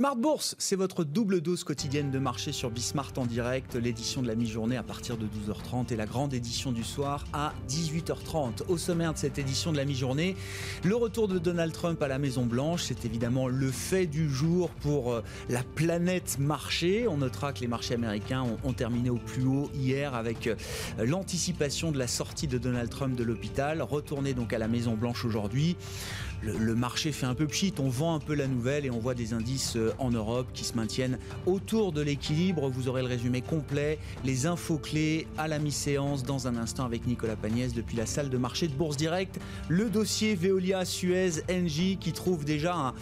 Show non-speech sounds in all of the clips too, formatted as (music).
Smart Bourse, c'est votre double dose quotidienne de marché sur Bismart en direct, l'édition de la mi-journée à partir de 12h30 et la grande édition du soir à 18h30. Au sommaire de cette édition de la mi-journée, le retour de Donald Trump à la Maison Blanche, c'est évidemment le fait du jour pour euh, la planète marché. On notera que les marchés américains ont, terminé au plus haut hier avec euh, l'anticipation de la sortie de Donald Trump de l'hôpital, retourné donc à la Maison Blanche aujourd'hui le, marché fait un peu pchit, on vend un peu la nouvelle et on voit des indices euh, en Europe qui se maintiennent autour de l'équilibre. Vous aurez le résumé complet, les infos clés à la mi-séance dans un instant avec Nicolas Pagnès depuis la salle de marché de Bourse Direct. Le dossier Veolia Suez NJ qui trouve déjà un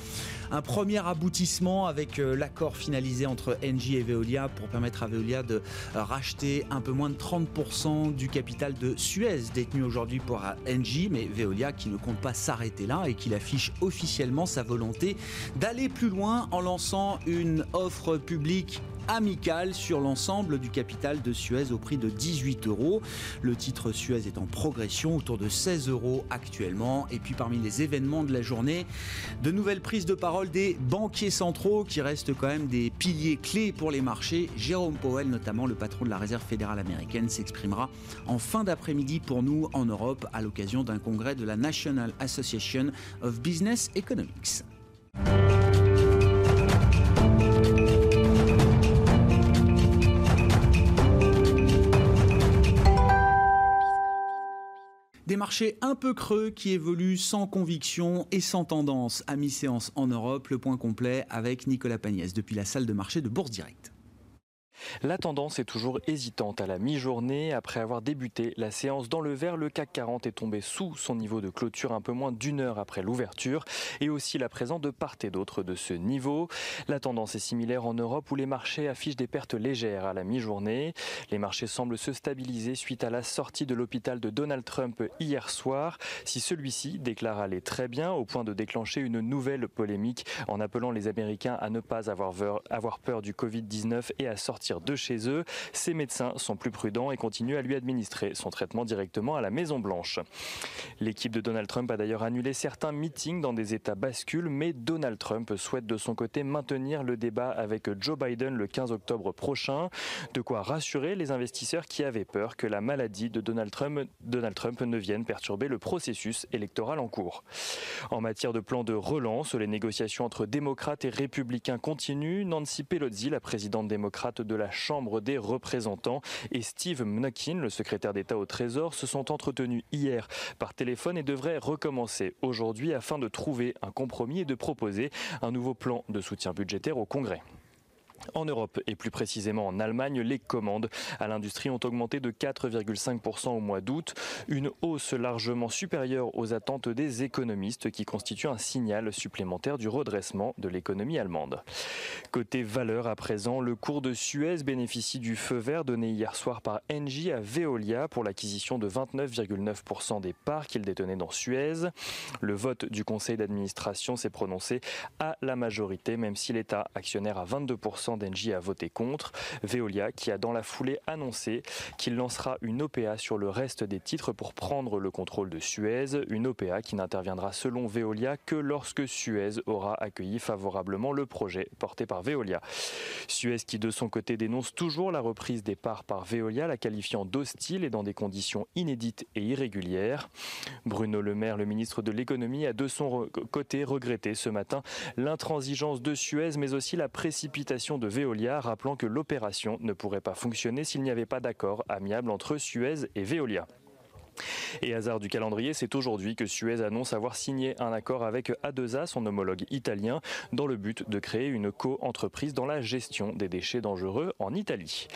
un premier aboutissement avec euh, l'accord finalisé entre Engie et Veolia pour permettre à Veolia de euh, racheter un peu moins de 30% du capital de Suez détenu aujourd'hui par Engie, mais Veolia qui ne compte pas s'arrêter là et qui affiche officiellement sa volonté d'aller plus loin en lançant une offre publique amicale sur l'ensemble du capital de Suez au prix de 18 euros. Le titre Suez est en progression autour de 16 euros actuellement. Et puis parmi les événements de la journée, de nouvelles prises de parole des banquiers centraux qui restent quand même des piliers clés pour les marchés. Jérôme Powell, notamment le patron de la Réserve fédérale américaine, s'exprimera en fin d'après-midi pour nous en Europe à l'occasion d'un congrès de la National Association of Business Economics. Des marchés un peu creux qui évoluent sans conviction et sans tendance à mi-séance en Europe. Le point complet avec Nicolas Pagnès depuis la salle de marché de Bourse Directe. La tendance est toujours hésitante à la mi-journée. Après avoir débuté la séance dans le vert, le CAC 40 est tombé sous son niveau de clôture un peu moins d'une heure après l'ouverture et aussi la présence de part et d'autre de ce niveau. La tendance est similaire en Europe où les marchés affichent des pertes légères à la mi-journée. Les marchés semblent se stabiliser suite à la sortie de l'hôpital de Donald Trump hier soir. Si celui-ci déclare aller très bien au point de déclencher une nouvelle polémique en appelant les Américains à ne pas avoir peur du Covid-19 et à sortir de chez eux. Ces médecins sont plus prudents et continuent à lui administrer son traitement directement à la Maison Blanche. L'équipe de Donald Trump a d'ailleurs annulé certains meetings dans des états bascules, mais Donald Trump souhaite de son côté maintenir le débat avec Joe Biden le 15 octobre prochain. De quoi rassurer les investisseurs qui avaient peur que la maladie de Donald Trump, Donald Trump ne vienne perturber le processus électoral en cours. En matière de plan de relance, les négociations entre démocrates et républicains continuent. Nancy Pelosi, la présidente démocrate de la Chambre des représentants et Steve Mnuchin, le secrétaire d'État au Trésor, se sont entretenus hier par téléphone et devraient recommencer aujourd'hui afin de trouver un compromis et de proposer un nouveau plan de soutien budgétaire au Congrès. En Europe et plus précisément en Allemagne, les commandes à l'industrie ont augmenté de 4,5% au mois d'août, une hausse largement supérieure aux attentes des économistes qui constitue un signal supplémentaire du redressement de l'économie allemande. Côté valeur à présent, le cours de Suez bénéficie du feu vert donné hier soir par Engie à Veolia pour l'acquisition de 29,9% des parts qu'il détenait dans Suez. Le vote du conseil d'administration s'est prononcé à la majorité, même si l'État actionnaire à 22% d'Engie a voté contre. Veolia qui a dans la foulée annoncé qu'il lancera une OPA sur le reste des titres pour prendre le contrôle de Suez. Une OPA qui n'interviendra selon Veolia que lorsque Suez aura accueilli favorablement le projet porté par Veolia. Suez qui de son côté dénonce toujours la reprise des parts par Veolia, la qualifiant d'hostile et dans des conditions inédites et irrégulières. Bruno Le Maire, le ministre de l'économie, a de son côté regretté ce matin l'intransigeance de Suez mais aussi la précipitation de Veolia, rappelant que l'opération ne pourrait pas fonctionner s'il n'y avait pas d'accord amiable entre Suez et Veolia. Et hasard du calendrier, c'est aujourd'hui que Suez annonce avoir signé un accord avec A2A, son homologue italien, dans le but de créer une co-entreprise dans la gestion des déchets dangereux en Italie.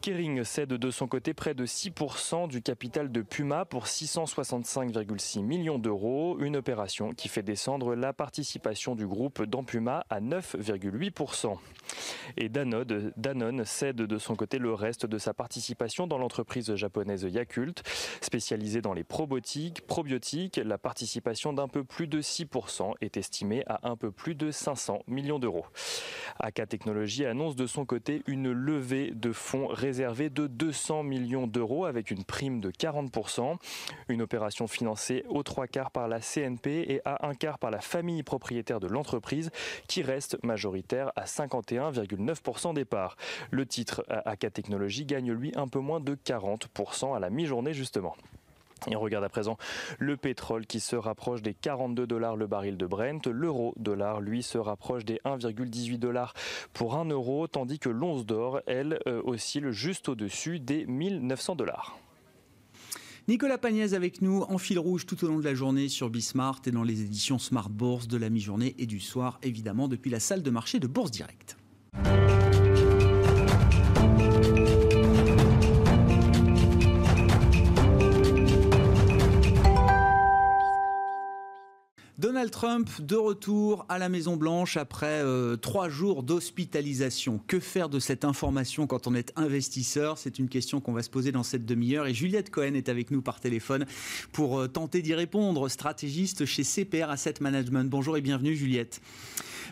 Kering cède de son côté près de 6% du capital de Puma pour 665,6 millions d'euros, une opération qui fait descendre la participation du groupe dans Puma à 9,8%. Et Danone, cède de son côté le reste de sa participation dans l'entreprise japonaise Yakult, spécialisée dans les probiotiques. probiotiques la participation d'un peu plus de 6% est estimée à un peu plus de 500 millions d'euros. AK Technologies annonce de son côté une levée de fonds réservés préservé de 200 millions d'euros avec une prime de 40%. Une opération financée aux trois quarts par la CNP et à un quart par la famille propriétaire de l'entreprise qui reste majoritaire à 51,9% des parts. Le titre AK Technologies gagne lui un peu moins de 40% à la mi-journée justement. Et on regarde à présent le pétrole qui se rapproche des 42 dollars le baril de Brent. L'euro dollar, lui, se rapproche des 1,18 dollars pour 1 euro, tandis que l'once d'or, elle, euh, oscille juste au-dessus des 1900 dollars. Nicolas Pagnès avec nous en fil rouge tout au long de la journée sur Bismart et dans les éditions Smart Bourse de la mi-journée et du soir, évidemment, depuis la salle de marché de Bourse Direct. Thank you. Donald Trump de retour à la Maison Blanche après euh, trois jours d'hospitalisation. Que faire de cette information quand on est investisseur? C'est une question qu'on va se poser dans cette demi-heure. Et Juliette Cohen est avec nous par téléphone pour euh, tenter d'y répondre, stratégiste chez CPR Asset Management. Bonjour et bienvenue Juliette.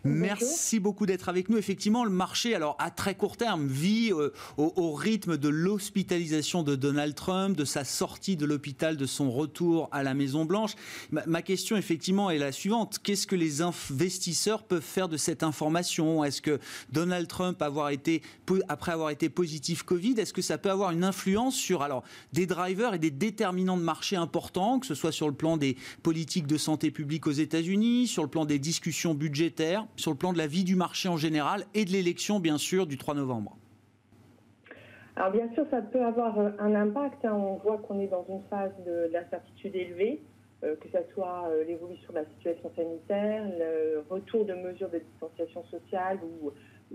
Merci beaucoup d'être avec nous. Effectivement, le marché, alors à très court terme, vit euh, au, rythme de l'hospitalisation de Donald Trump, de sa sortie de l'hôpital, de son retour à la Maison Blanche. Ma, question, effectivement, est la suivante qu'est-ce que les investisseurs peuvent faire de cette information? Est-ce que Donald Trump, après avoir été positif Covid, est-ce que ça peut avoir une influence sur alors des drivers et des déterminants de marché importants, que ce soit sur le plan des politiques de santé publique aux États-Unis, sur le plan des discussions budgétaires sur le plan de la vie du marché en général et de l'élection, bien sûr, du 3 novembre? Alors bien sûr, ça peut avoir euh, un impact. Hein. On voit qu'on est dans une phase d'incertitude élevée, que ce soit euh, l'évolution de la situation sanitaire, le retour de mesures de distanciation sociale ou,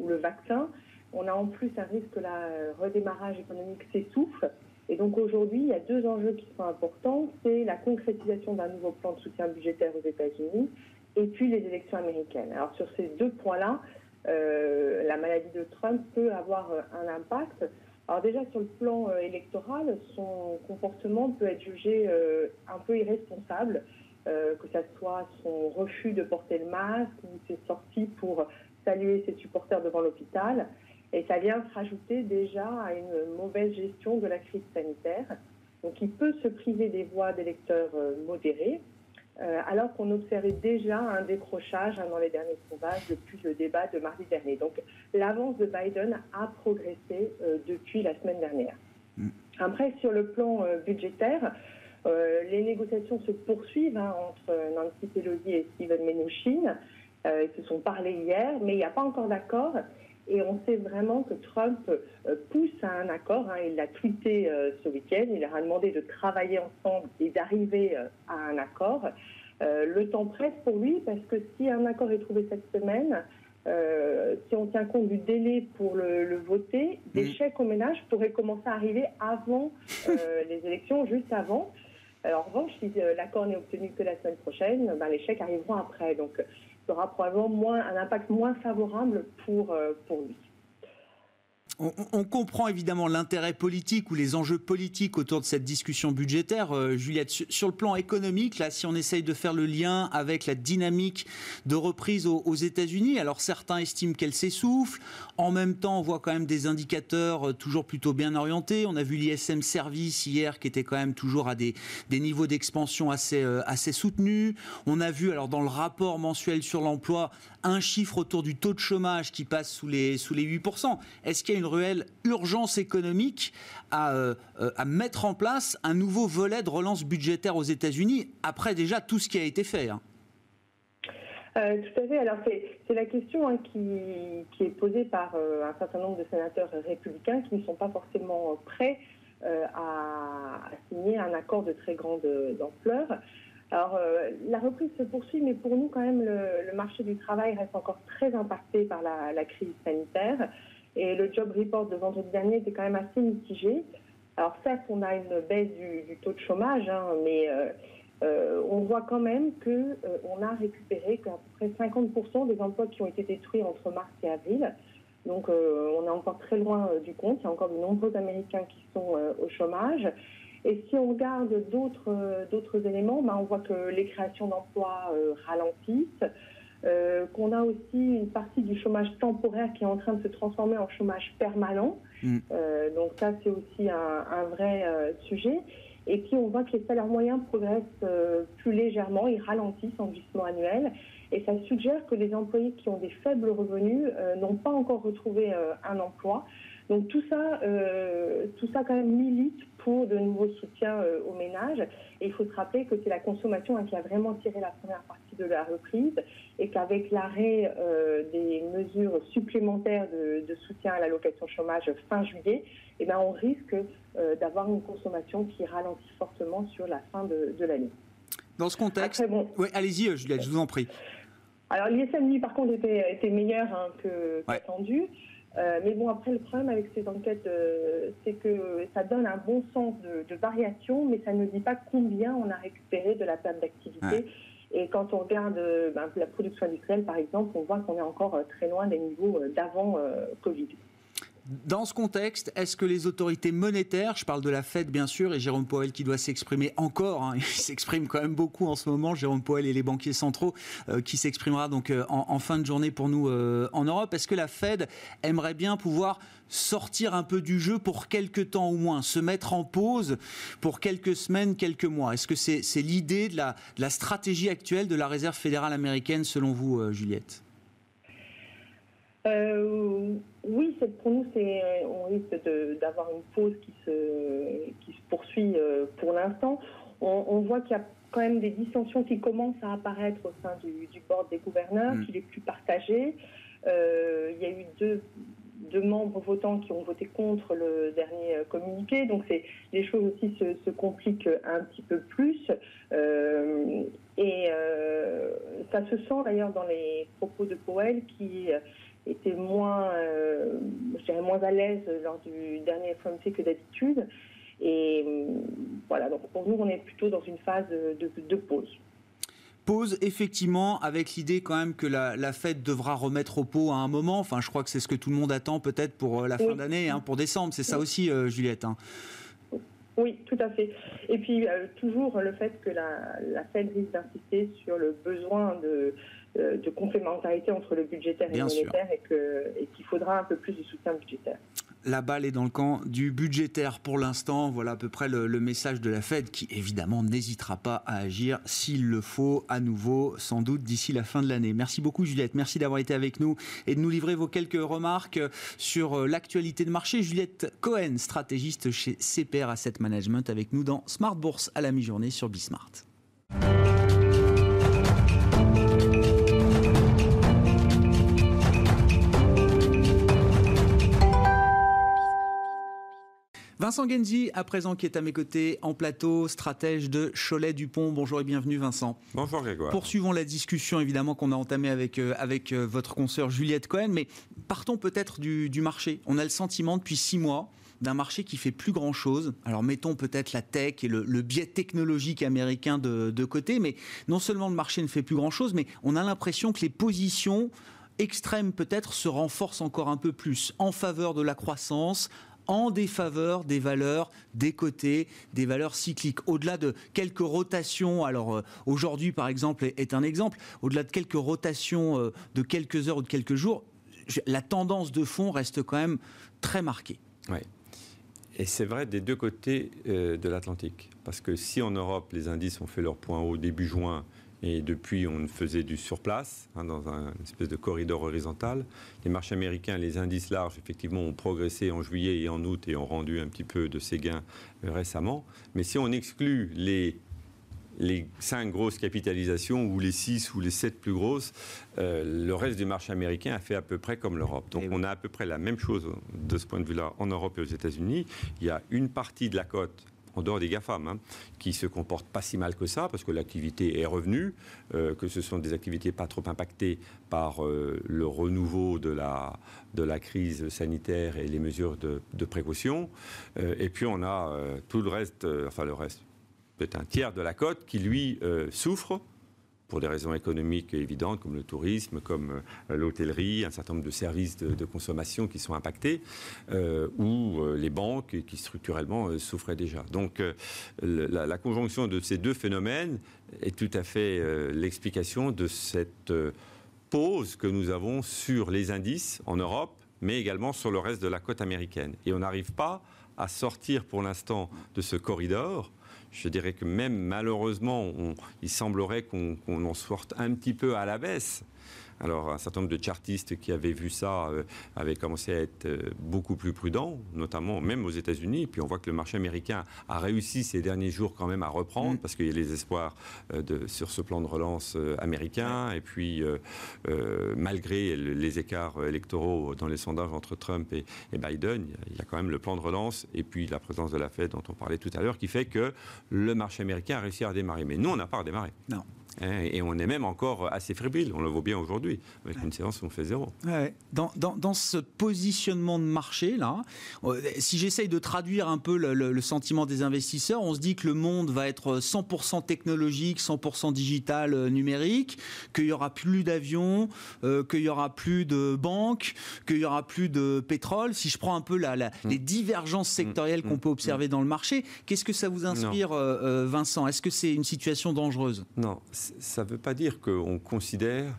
le vaccin. On a en plus un risque que le redémarrage économique s'essouffle. Et donc aujourd'hui, il y a deux enjeux qui sont importants. C'est la concrétisation d'un nouveau plan de soutien budgétaire aux États-Unis et puis les élections américaines. Alors sur ces deux points-là, euh, la maladie de Trump peut avoir euh, un impact. Alors déjà sur le plan euh, électoral, son comportement peut être jugé un peu irresponsable, que ce soit son refus de porter le masque ou ses sorties pour saluer ses supporters devant l'hôpital. Et ça vient se rajouter déjà à une mauvaise gestion de la crise sanitaire. Donc il peut se priver des voix d'électeurs modérés, euh, alors qu'on observait déjà un décrochage hein, dans les derniers sondages depuis le débat de mardi dernier. Donc l'avance de Biden a progressé euh, depuis la semaine dernière. Mm. Après, sur le plan euh, budgétaire, les négociations se poursuivent hein, entre Nancy Pelosi et Steven Mnuchin. ils se sont parlé hier, mais il n'y a pas encore d'accord. Et on sait vraiment que Trump pousse à un accord. Hein. il l'a tweeté ce week-end. Il leur a demandé de travailler ensemble et d'arriver à un accord. Euh, le temps presse pour lui parce que si un accord est trouvé cette semaine, euh, si on tient compte du délai pour le, voter, des chèques aux ménages pourraient commencer à arriver avant euh, (laughs) les élections, juste avant. en revanche, si l'accord n'est obtenu que la semaine prochaine, ben, les chèques arriveront après. Donc, aura probablement moins, un impact moins favorable pour, pour lui. On, comprend évidemment l'intérêt politique ou les enjeux politiques autour de cette discussion budgétaire. Euh, Juliette, sur, le plan économique, là, si on essaye de faire le lien avec la dynamique de reprise aux, États-Unis, alors certains estiment qu'elle s'essouffle. En même temps, on voit quand même des indicateurs euh, toujours plutôt bien orientés. On a vu l'ISM Service hier qui était quand même toujours à des, niveaux d'expansion assez, euh, assez soutenus. On a vu, alors dans le rapport mensuel sur l'emploi, un chiffre autour du taux de chômage qui passe sous les, sous les 8%. Est-ce qu'il y a une urgence économique à, euh, à, mettre en place un nouveau volet de relance budgétaire aux États-Unis, après déjà tout ce qui a été fait hein euh, tout à fait. Alors c'est la question hein, qui, est posée par euh, un certain nombre de sénateurs républicains qui ne sont pas forcément prêts à, signer un accord de très grande ampleur. Alors la reprise se poursuit, mais pour nous quand même le, marché du travail reste encore très impacté par la crise sanitaire. Et le job report de vendredi dernier était quand même assez mitigé. Alors certes, on a une baisse du, taux de chômage, hein, mais euh, euh, on voit quand même qu'on euh, a récupéré qu'à peu près 50% des emplois qui ont été détruits entre mars et avril. Donc on est encore très loin du compte. Il y a encore de nombreux Américains qui sont au chômage. Et si on regarde d'autres éléments, ben, on voit que les créations d'emplois ralentissent. Qu'on a aussi une partie du chômage temporaire qui est en train de se transformer en chômage permanent. Mm. donc ça, c'est aussi un, un vrai sujet. Et puis on voit que les salaires moyens progressent plus légèrement, ils ralentissent en glissement annuel. Et ça suggère que les employés qui ont des faibles revenus n'ont pas encore retrouvé un emploi. Donc tout ça, euh, tout ça quand même milite pour de nouveaux soutiens euh, aux ménages. Et il faut se rappeler que c'est la consommation hein, qui a vraiment tiré la première partie de la reprise et qu'avec l'arrêt euh, des mesures supplémentaires de, soutien à l'allocation chômage fin juillet, eh ben, on risque d'avoir une consommation qui ralentit fortement sur la fin de, l'année. Dans ce contexte, allez-y Juliette, je vous en prie. Alors l'ISM par contre était, était meilleur hein, que qu'attendu. Euh, mais bon, après, le problème avec ces enquêtes, euh, c'est que ça donne un bon sens de, variation, mais ça ne dit pas combien on a récupéré de la perte d'activité. Et quand on regarde euh, ben, la production industrielle, par exemple, on voit qu'on est encore très loin des niveaux d'avant Covid. Dans ce contexte, est-ce que les autorités monétaires, je parle de la Fed bien sûr, et Jérôme Powell qui doit s'exprimer encore, hein, (laughs) il s'exprime quand même beaucoup en ce moment, Jérôme Powell et les banquiers centraux, euh, qui s'exprimera donc euh, en, fin de journée pour nous euh, en Europe, est-ce que la Fed aimerait bien pouvoir sortir un peu du jeu pour quelques temps au moins, se mettre en pause pour quelques semaines, quelques mois? Est-ce que c'est l'idée de la, de la stratégie actuelle de la Réserve fédérale américaine selon vous, Juliette? Euh, oui, pour nous, c'est, on risque d'avoir une pause qui se, qui se poursuit euh, pour l'instant. On, voit qu'il y a quand même des dissensions qui commencent à apparaître au sein du, du board des gouverneurs, mm. qu'il est plus partagé. Euh, il y a eu deux, deux, membres votants qui ont voté contre le dernier communiqué, donc les choses aussi se, se, compliquent un petit peu plus. Euh, et euh, ça se sent d'ailleurs dans les propos de Powell qui était moins, euh, moins à l'aise lors du dernier FOMC que d'habitude. Et euh, voilà, donc pour nous, on est plutôt dans une phase de, pause pause, effectivement, avec l'idée quand même que la, fête devra remettre au pot à un moment. Enfin, je crois que c'est ce que tout le monde attend peut-être pour euh, la fin d'année, hein, pour décembre. C'est ça aussi, Juliette. Hein. Oui, tout à fait. Et puis, toujours le fait que la, la Fed risque d'insister sur le besoin de, euh, de complémentarité entre le budgétaire et le monétaire et qu'il faudra un peu plus de soutien budgétaire la balle est dans le camp du budgétaire pour l'instant. Voilà à peu près le, message de la Fed qui évidemment n'hésitera pas à agir s'il le faut à nouveau, sans doute d'ici la fin de l'année. Merci beaucoup Juliette, merci d'avoir été avec nous et de nous livrer vos quelques remarques sur euh, l'actualité de marché. Juliette Cohen, stratégiste chez CPR Asset Management avec nous dans Smart Bourse à la mi-journée sur Bismart. Vincent Genzi, à présent, qui est à mes côtés en plateau, stratège de Cholet-Dupont. Bonjour et bienvenue, Vincent. Bonjour, Grégoire. Poursuivons la discussion, évidemment, qu'on a entamée avec, euh, avec euh, votre consoeur Juliette Cohen, mais partons peut-être du, marché. On a le sentiment depuis six mois d'un marché qui fait plus grand chose. Alors mettons peut-être la tech et le, biais technologique américain de, de, côté, mais non seulement le marché ne fait plus grand chose, mais on a l'impression que les positions extrêmes peut-être se renforcent encore un peu plus en faveur de la croissance, en défaveur des valeurs des côtés, des valeurs cycliques. Au-delà de quelques rotations, alors euh, aujourd'hui par exemple est, un exemple, au-delà de quelques rotations euh, de quelques heures ou de quelques jours, la tendance de fond reste quand même très marquée. Oui. Et c'est vrai des deux côtés euh, de l'Atlantique. Parce que si en Europe, les indices ont fait leur point haut début juin, et depuis, on faisait du surplace, hein, dans un espèce de corridor horizontal. Les marchés américains, les indices larges, effectivement, ont progressé en juillet et en août et ont rendu un petit peu de ces gains euh, récemment. Mais si on exclut les les cinq grosses capitalisations ou les six ou les sept plus grosses, euh, le reste du marché américain a fait à peu près comme l'Europe. Donc on a à peu près la même chose de ce point de vue-là en Europe et aux États-Unis. Il y a une partie de la cote en dehors des GAFAM, hein, qui se comportent pas si mal que ça, parce que l'activité est revenue, euh, que ce sont des activités pas trop impactées par euh, le renouveau de la, de la crise sanitaire et les mesures de, précaution. Euh, et puis on a tout le reste, enfin le reste, peut-être un tiers de la cote qui, lui, souffre pour des raisons économiques évidentes comme le tourisme, comme euh, l'hôtellerie, un certain nombre de services de, consommation qui sont impactés, euh, ou euh, les banques qui structurellement souffraient déjà. Donc la, conjonction de ces deux phénomènes est tout à fait l'explication de cette pause que nous avons sur les indices en Europe, mais également sur le reste de la côte américaine. Et on n'arrive pas à sortir pour l'instant de ce corridor. Je dirais que même malheureusement, il semblerait qu'on en sorte un petit peu à la baisse. Alors, un certain nombre de chartistes qui avaient vu ça euh, avaient commencé à être euh, beaucoup plus prudents, notamment même aux États-Unis. Puis on voit que le marché américain a réussi ces derniers jours quand même à reprendre, mm. parce qu'il y a les espoirs euh, de, sur ce plan de relance américain. Et puis, malgré les écarts électoraux dans les sondages entre Trump et, et, Biden, il y a quand même le plan de relance et puis la présence de la Fed dont on parlait tout à l'heure, qui fait que le marché américain a réussi à redémarrer. Mais nous, on n'a pas redémarré. Non. Hein, et on est même encore assez fébrile, on le voit bien aujourd'hui, avec une séance où on fait zéro. Dans, ce positionnement de marché, là, euh, si j'essaye de traduire un peu le, sentiment des investisseurs, on se dit que le monde va être 100% technologique, 100% digital, euh, numérique, qu'il n'y aura plus d'avions, euh, qu'il n'y aura plus de banques, qu'il n'y aura plus de pétrole. Si je prends un peu la, mm. les divergences sectorielles mm. qu'on peut observer mm. dans le marché, qu'est-ce que ça vous inspire, Vincent? Est-ce que c'est une situation dangereuse? Non, ça ne veut pas dire qu'on considère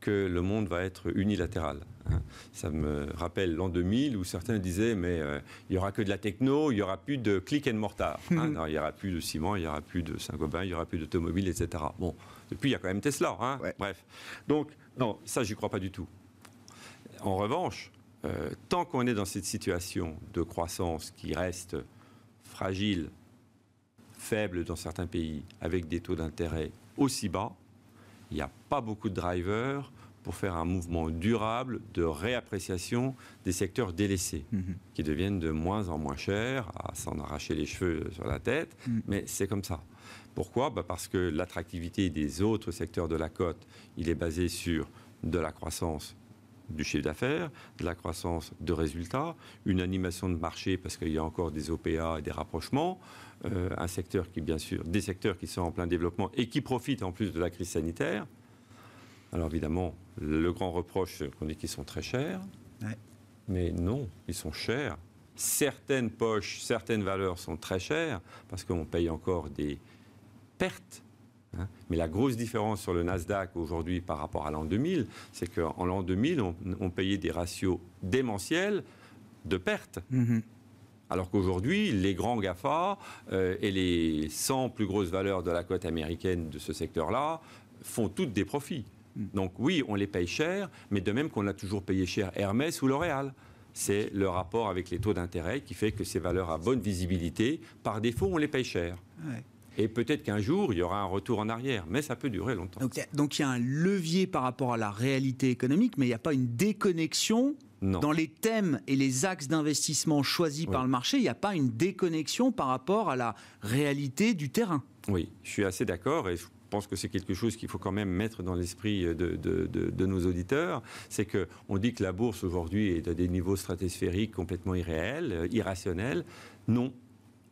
que le monde va être unilatéral. Hein. Ça me rappelle l'an 2000 où certains disaient mais euh, il n'y aura que de la techno, il n'y aura plus de click and mortar. Hein. (laughs) Mhm. il n'y aura plus de ciment, il n'y aura plus de Saint-Gobain, il n'y aura plus d'automobile, etc. Bon, depuis il y a quand même Tesla. Hein. Bref. Donc, non, ça j'y crois pas du tout. En revanche, euh, tant qu'on est dans cette situation de croissance qui reste fragile, faible dans certains pays, avec des taux d'intérêt aussi bas, il n'y a pas beaucoup de drivers pour faire un mouvement durable de réappréciation des secteurs délaissés, mhm. qui deviennent de moins en moins chers, à s'en arracher les cheveux sur la tête, mhm. mais c'est comme ça. Pourquoi? Bah Parce que l'attractivité des autres secteurs de la côte, il est basé sur de la croissance du chiffre d'affaires, de la croissance de résultats, une animation de marché parce qu'il y a encore des OPA et des rapprochements, euh, un secteur qui, bien sûr, des secteurs qui sont en plein développement et qui profitent en plus de la crise sanitaire. Alors évidemment, le grand reproche, qu'on dit qu'ils sont très chers. Mais non, ils sont chers. Certaines poches, certaines valeurs sont très chères parce qu'on paye encore des pertes Hein. Mais la grosse différence sur le Nasdaq aujourd'hui par rapport à l'an 2000, c'est qu'en l'an 2000, on, payait des ratios démentiels de pertes. Mm-hmm. Alors qu'aujourd'hui, les grands GAFA euh, et les 100 plus grosses valeurs de la cote américaine de ce secteur-là font toutes des profits. Mm. Donc oui, on les paye cher, mais de même qu'on a toujours payé cher Hermès ou L'Oréal. C'est le rapport avec les taux d'intérêt qui fait que ces valeurs à bonne visibilité, par défaut, on les paye cher. Et peut-être qu'un jour, il y aura un retour en arrière, mais ça peut durer longtemps. Donc, il y a un levier par rapport à la réalité économique, mais il n'y a pas une déconnexion Dans les thèmes et les axes d'investissement choisis par le marché, il n'y a pas une déconnexion par rapport à la réalité du terrain. Oui, je suis assez d'accord et je pense que c'est quelque chose qu'il faut quand même mettre dans l'esprit de, de, nos auditeurs. C'est qu'on dit que la bourse aujourd'hui est à des niveaux stratosphériques complètement irréels, euh, irrationnels. Non,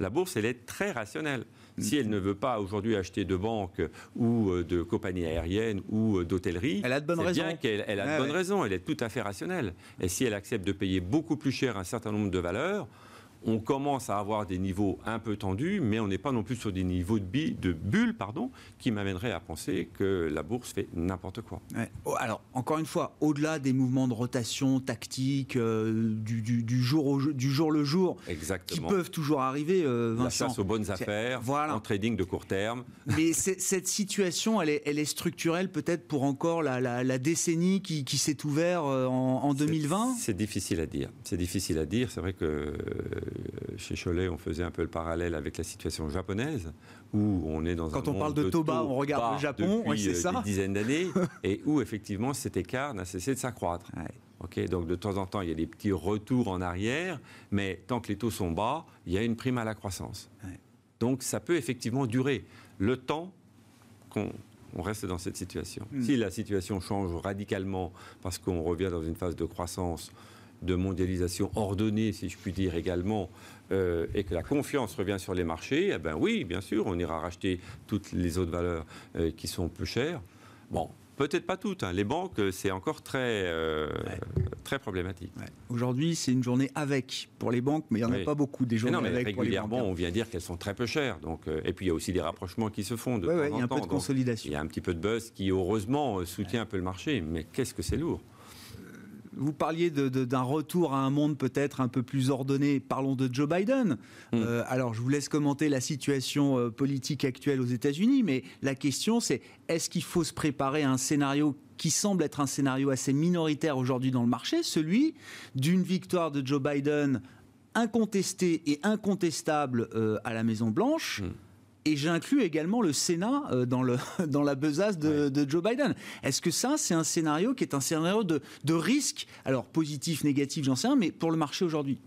la bourse, elle est très rationnelle. Si elle ne veut pas aujourd'hui acheter de banques ou euh, de compagnies aériennes ou euh, d'hôtellerie, elle a de bonnes raisons. Bien qu'elle elle a de ah bonnes raisons. Elle est tout à fait rationnelle. Et si elle accepte de payer beaucoup plus cher un certain nombre de valeurs, on commence à avoir des niveaux un peu tendus, mais on n'est pas non plus sur des niveaux de, bi, de bulles pardon, qui m'amèneraient à penser que la bourse fait n'importe quoi. Oh, alors, encore une fois, au-delà des mouvements de rotation tactique, euh, du, jour du jour le jour, qui peuvent toujours arriver, euh, Vincent. La chasse aux bonnes affaires, en trading de court terme. Mais cette situation, elle est, elle est structurelle peut-être pour encore la, décennie qui, s'est ouverte euh, en, en 2020 C'est difficile à dire. C'est difficile à dire. C'est vrai que euh, chez Cholet, on faisait un peu le parallèle avec la situation japonaise, où on est dans Quand un on parle de Toba, on regarde le Japon, depuis c'est euh, ça. des dizaines d'années, (laughs) et où effectivement cet écart n'a cessé de s'accroître. donc de temps en temps, il y a des petits retours en arrière, mais tant que les taux sont bas, il y a une prime à la croissance. Donc ça peut effectivement durer le temps qu'on reste dans cette situation. Hmm. Si la situation change radicalement parce qu'on revient dans une phase de croissance de mondialisation ordonnée, si je puis dire également, euh, et que la confiance revient sur les marchés, eh ben oui, bien sûr, on ira racheter toutes les autres valeurs euh, qui sont plus chères. Bon, Peut-être pas toutes. Hein. Les banques, c'est encore très, euh, très problématique. Aujourd'hui, c'est une journée avec pour les banques, mais il n'y en a pas beaucoup des journées mais non, mais Régulièrement, on vient dire qu'elles sont très peu chères. Donc, euh, et puis, il y a aussi des rapprochements qui se font de temps Il y a un peu de consolidation. il y a un petit peu de buzz qui, heureusement, soutient un peu le marché. Mais qu'est-ce que c'est lourd vous parliez d'un retour à un monde peut-être un peu plus ordonné. Parlons de Joe Biden. Hmm. Euh, alors, je vous laisse commenter la situation euh, politique actuelle aux États-Unis, mais la question, c'est est-ce qu'il faut se préparer à un scénario qui semble être un scénario assez minoritaire aujourd'hui dans le marché, celui d'une victoire de Joe Biden incontestée et incontestable euh, à la Maison Blanche. Hmm. Et j'inclus également le Sénat euh, dans, le, (laughs) dans la besace de, Joe Biden. Est-ce que ça, c'est un scénario qui est un scénario de, de risque? Alors, positif, négatif, j'en sais rien, mais pour le marché aujourd'hui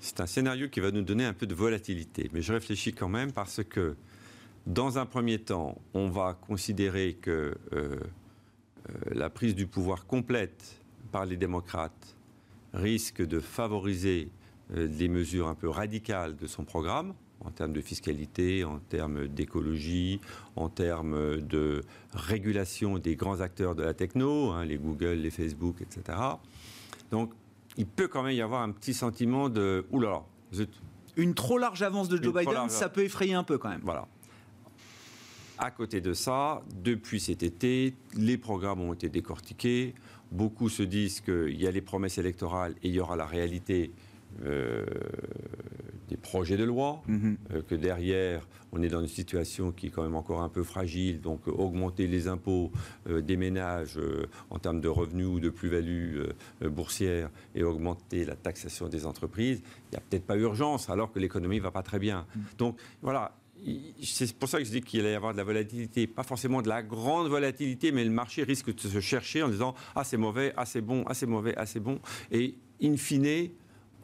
C'est un scénario qui va nous donner un peu de volatilité. Mais je réfléchis quand même parce que, dans un premier temps, on va considérer que euh, euh, la prise du pouvoir complète par les démocrates risque de favoriser des mesures un peu radicales de son programme en termes de fiscalité, en termes d'écologie, en termes de régulation des grands acteurs de la techno, hein, les Google, les Facebook, etc. Donc, il peut quand même y avoir un petit sentiment de oulala, zut. Une trop large avance de Joe Biden, ça peut effrayer un peu quand même. Voilà. À côté de ça, depuis cet été, les programmes ont été décortiqués. Beaucoup se disent qu'il y a les promesses électorales et il y aura la réalité euh, des projets de loi, mhm. euh, que derrière, on est dans une situation qui est quand même encore un peu fragile, donc augmenter les impôts euh, des ménages en termes de revenus ou de plus-value boursière et augmenter la taxation des entreprises, il n'y a peut-être pas urgence alors que l'économie ne va pas très bien. Mhm. Donc voilà, c'est pour ça que je dis qu'il allait y avoir de la volatilité, pas forcément de la grande volatilité, mais le marché risque de se chercher en disant ah c'est mauvais, ah c'est bon, ah c'est mauvais, ah c'est bon, et in fine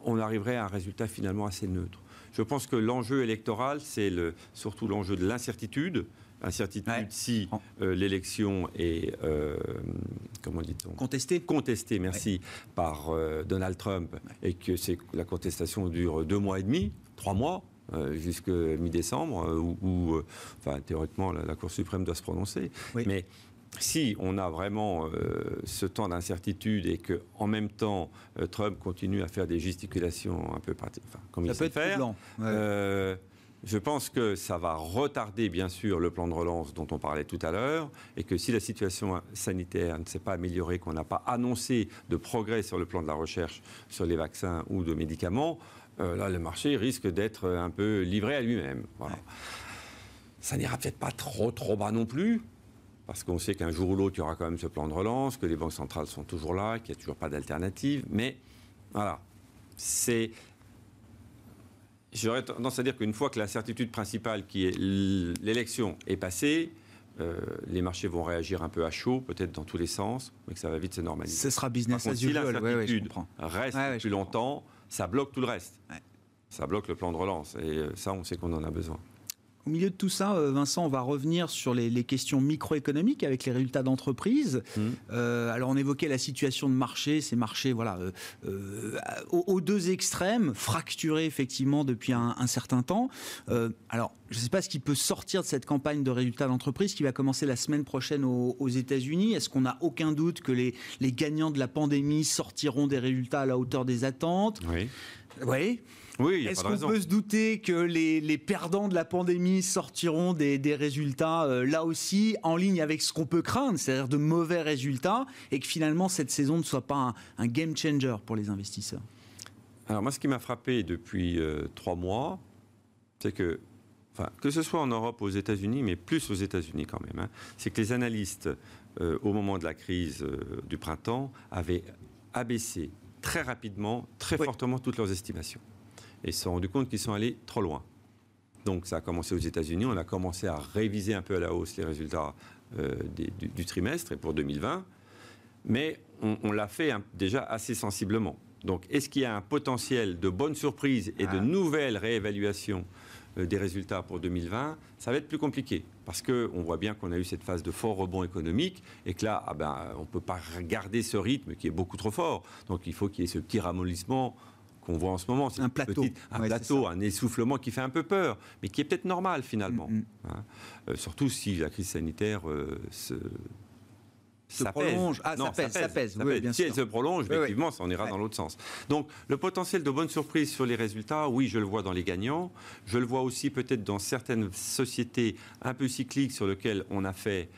on arriverait à un résultat finalement assez neutre. Je pense que l'enjeu électoral, c'est surtout l'enjeu de l'incertitude. Incertitude si euh, l'élection est euh, comment dit-on? Contestée. Contestée, merci, par euh, Donald Trump et que la contestation dure deux mois et demi, trois mois. jusqu'à mi-décembre, où, enfin, théoriquement, la, Cour suprême doit se prononcer. Mais si on a vraiment euh, ce temps d'incertitude et que en même temps euh, Trump continue à faire des gesticulations un peu enfin, comme il sait faire, euh, je pense que ça va retarder bien sûr le plan de relance dont on parlait tout à l'heure et que si la situation sanitaire ne s'est pas améliorée, qu'on n'a pas annoncé de progrès sur le plan de la recherche sur les vaccins ou de médicaments, là le marché risque d'être un peu livré à lui-même. Ça n'ira peut-être pas trop trop bas non plus, parce qu'on sait qu'un jour ou l'autre, il y aura quand même ce plan de relance, que les banques centrales sont toujours là, qu'il n'y a toujours pas d'alternative. Mais voilà, c'est. J'aurais tendance à dire qu'une fois que la certitude principale, qui est l'élection, est passée, euh, les marchés vont réagir un peu à chaud, peut-être dans tous les sens, mais que ça va vite se normaliser. Ce sera business as usual. Si l'incertitude reste plus longtemps, ça bloque tout le reste. Ça bloque le plan de relance. Et euh, ça, on sait qu'on en a besoin. Au milieu de tout ça, euh, Vincent, on va revenir sur les, questions microéconomiques avec les résultats d'entreprise. Mmh. Euh, alors, on évoquait la situation de marché, ces marchés, voilà, euh, aux, deux extrêmes, fracturés effectivement depuis un, certain temps. alors, je ne sais pas ce qui peut sortir de cette campagne de résultats d'entreprise qui va commencer la semaine prochaine aux, États-Unis. Est-ce qu'on n'a aucun doute que les, les gagnants de la pandémie sortiront des résultats à la hauteur des attentes? Oui. Oui. Oui, Est-ce qu'on peut se douter que les, perdants de la pandémie sortiront des, résultats euh, là aussi en ligne avec ce qu'on peut craindre, c'est-à-dire de mauvais résultats, et que finalement cette saison ne soit pas un, game changer pour les investisseurs? Alors moi, ce qui m'a frappé depuis euh, trois mois, c'est que, enfin, que ce soit en Europe ou aux États-Unis, mais plus aux États-Unis quand même, hein, c'est que les analystes, euh, au moment de la crise du printemps, avaient abaissé très rapidement, très fortement toutes leurs estimations et se sont rendus compte qu'ils sont allés trop loin. Donc ça a commencé aux États-Unis, on a commencé à réviser un peu à la hausse les résultats euh, du, trimestre et pour 2020, mais on, l'a fait déjà assez sensiblement. Donc est-ce qu'il y a un potentiel de bonnes surprises et de ah. nouvelles réévaluations euh, des résultats pour 2020 Ça va être plus compliqué parce qu'on voit bien qu'on a eu cette phase de fort rebond économique et que là, ah ben, on ne peut pas garder ce rythme qui est beaucoup trop fort. Donc il faut qu'il y ait ce petit ramollissement qu'on voit en ce moment. C'est un plateau. un plateau, un essoufflement qui fait un peu peur, mais qui est peut-être normal finalement. Mm, mm. Hein. Euh, surtout si la crise sanitaire se se prolonge. Ah, ça, pèse, ça, pèse, si elle se prolonge, effectivement, ça en ira dans l'autre sens. Donc, le potentiel de bonne surprise sur les résultats, oui, je le vois dans les gagnants. Je le vois aussi peut-être dans certaines sociétés un peu cycliques sur lesquelles on a fait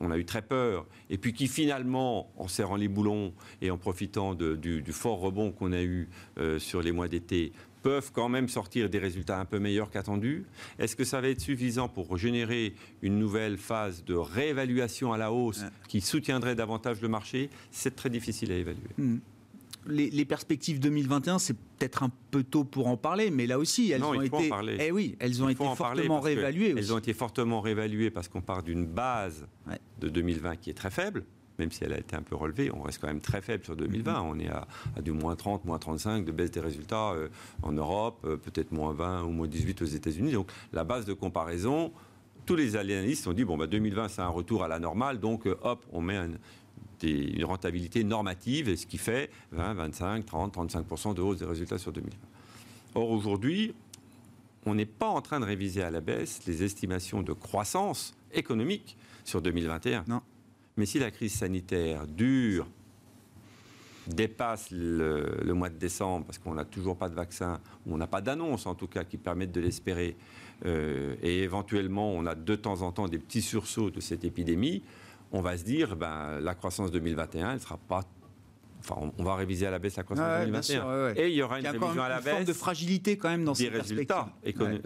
on a eu très peur, et puis qui finalement, en serrant les boulons et en profitant du, fort rebond qu'on a eu euh, sur les mois d'été, peuvent quand même sortir des résultats un peu meilleurs qu'attendus. Est-ce que ça va être suffisant pour générer une nouvelle phase de réévaluation à la hausse qui soutiendrait davantage le marché? C'est très difficile à évaluer. Hmm. Les, perspectives 2021, c'est peut-être un peu tôt pour en parler, mais là aussi, elles ont été, eh oui, elles ont été fortement réévaluées. Elles ont été fortement réévaluées parce qu'on part d'une base de 2020 qui est très faible même si elle a été un peu relevée, on reste quand même très faible sur 2020. Mhm. On est à, du moins 30, moins 35 de baisse des résultats euh, en Europe, euh, peut-être moins 20 ou moins 18 aux États-Unis. Donc la base de comparaison, tous les analystes ont dit bon, bah, 2020, c'est un retour à la normale, donc euh, hop, on met une rentabilité normative, et ce qui fait 20, 25, 30, 35 de hausse des résultats sur 2020. Or, aujourd'hui, on n'est pas en train de réviser à la baisse les estimations de croissance économique sur 2021. Non. Mais si la crise sanitaire dure, dépasse le, mois de décembre, parce qu'on n'a toujours pas de vaccin, ou on n'a pas d'annonce en tout cas qui permettent de l'espérer, euh, et éventuellement on a de temps en temps des petits sursauts de cette épidémie, on va se dire, ben, la croissance 2021, elle ne sera pas Enfin, on va réviser à la baisse la croissance ouais, 2021. Et il y aura une révision à la baisse. Une forme de fragilité quand même dans des résultats,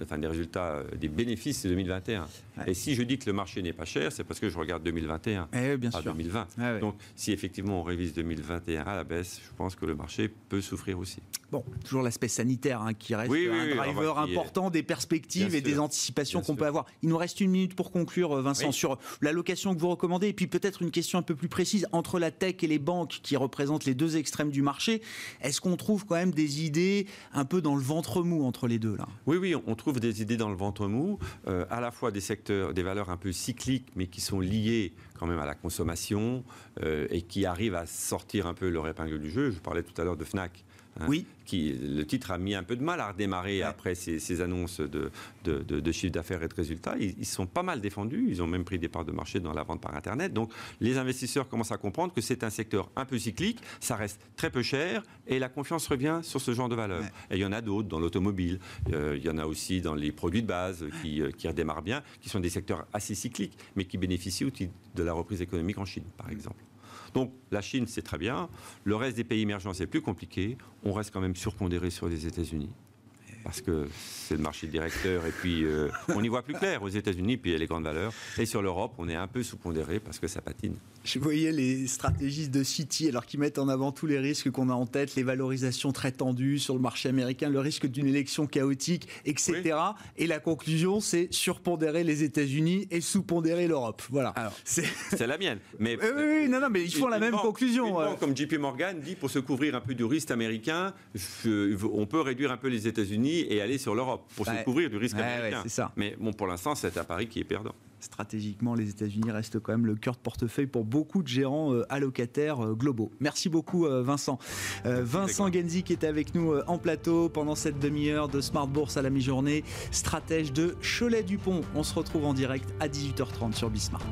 enfin des résultats, euh, des bénéfices de 2021. Et si je dis que le marché n'est pas cher, c'est parce que je regarde 2021, eh bien pas 2020. Donc, si effectivement on révise 2021 à la baisse, je pense que le marché peut souffrir aussi. Bon, toujours l'aspect sanitaire hein, qui reste un driver important des perspectives et des anticipations qu'on peut avoir. Il nous reste une minute pour conclure, euh, Vincent, sur l'allocation que vous recommandez, et puis peut-être une question un peu plus précise entre la tech et les banques qui représentent les deux extrêmes du marché. Est-ce qu'on trouve quand même des idées un peu dans le ventre mou entre les deux là? Oui, oui, on trouve des idées dans le ventre mou, euh, à la fois des secteurs, des valeurs un peu cycliques, mais qui sont liées quand même à la consommation euh, et qui arrivent à sortir un peu leur épingle du jeu. Je parlais tout à l'heure de Fnac. Hein, oui. Qui, le titre a mis un peu de mal à redémarrer après ces, annonces de, de, chiffre d'affaires et de résultats. Ils, sont pas mal défendus. Ils ont même pris des parts de marché dans la vente par Internet. Donc, les investisseurs commencent à comprendre que c'est un secteur un peu cyclique. Ça reste très peu cher et la confiance revient sur ce genre de valeur. Et il y en a d'autres dans l'automobile. Euh, il y en a aussi dans les produits de base qui, euh, qui redémarrent bien, qui sont des secteurs assez cycliques, mais qui bénéficient aussi de la reprise économique en Chine, par exemple. Donc la Chine, c'est très bien. Le reste des pays émergents, c'est plus compliqué. On reste quand même surpondéré sur les États-Unis parce que c'est le marché directeur et puis euh, on y voit plus clair aux États-Unis, puis il y a les grandes valeurs. Et sur l'Europe, on est un peu sous-pondéré parce que ça patine. Je voyais les stratégistes de City, alors qu'ils mettent en avant tous les risques qu'on a en tête, les valorisations très tendues sur le marché américain, le risque d'une élection chaotique, etc. Et la conclusion, c'est surpondérer les États-Unis et sous-pondérer l'Europe. Voilà. (laughs) C'est la mienne. Mais, oui, oui, non, non, mais ils font la même conclusion. comme JP Morgan dit, pour se couvrir un peu du risque américain, on peut réduire un peu les États-Unis et aller sur l'Europe pour se couvrir du risque américain. ça. Mais bon, pour l'instant, c'est un pari qui est perdant. Stratégiquement, les États-Unis restent quand même le cœur de portefeuille pour beaucoup de gérants euh, allocataires euh, globaux. Merci beaucoup, euh, Vincent. Vincent Genzi qui est avec nous en plateau pendant cette demi-heure de Smart Bourse à la mi-journée, stratège de Cholet-Dupont. On se retrouve en direct à 18h30 sur Bismart.